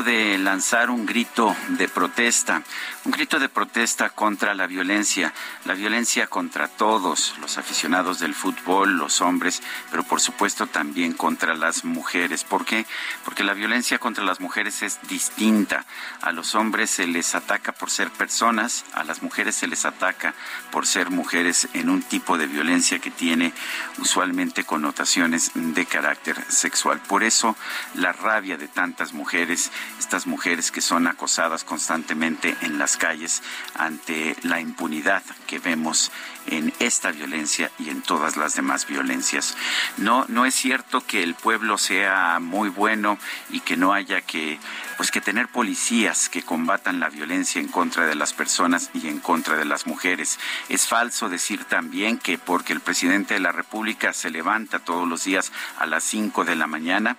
De lanzar un grito de protesta, un grito de protesta contra la violencia, la violencia contra todos, los aficionados del fútbol, los hombres, pero por supuesto también contra las mujeres. ¿Por qué? Porque la violencia contra las mujeres es distinta. A los hombres se les ataca por ser personas, a las mujeres se les ataca por ser mujeres en un tipo de violencia que tiene usualmente connotaciones de carácter sexual. Por eso la rabia de tantas mujeres, estas mujeres que son acosadas constantemente en las calles ante la impunidad que vemos en esta violencia y en todas las demás violencias. No, no es cierto que el pueblo sea muy bueno y que no haya que, pues que tener policías que combatan la violencia en contra de las personas y en contra de las mujeres. Es falso decir también que porque el presidente de la República se levanta todos los días a las 5 de la mañana,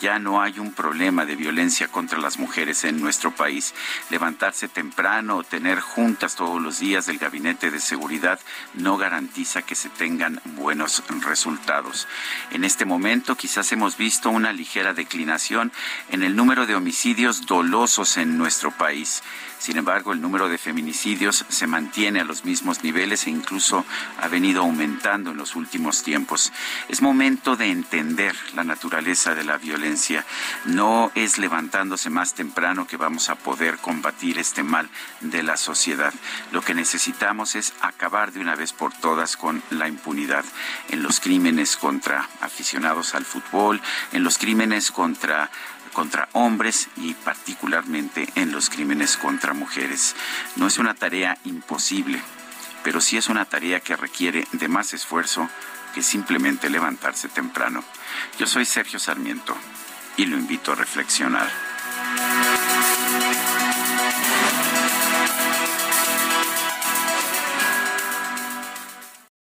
ya no hay un problema de violencia contra las mujeres en nuestro país. Levantarse temprano o tener juntas todos los días del gabinete de seguridad no garantiza que se tengan buenos resultados. En este momento quizás hemos visto una ligera declinación en el número de homicidios dolosos en nuestro país. Sin embargo, el número de feminicidios se mantiene a los mismos niveles e incluso ha venido aumentando en los últimos tiempos. Es momento de entender la naturaleza de la violencia. No es levantándose más temprano que vamos a poder combatir este mal de la sociedad. Lo que necesitamos es acabar de una vez por todas con la impunidad en los crímenes contra aficionados al fútbol, en los crímenes contra contra hombres y particularmente en los crímenes contra mujeres. No es una tarea imposible, pero sí es una tarea que requiere de más esfuerzo que simplemente levantarse temprano. Yo soy Sergio Sarmiento y lo invito a reflexionar. Bye.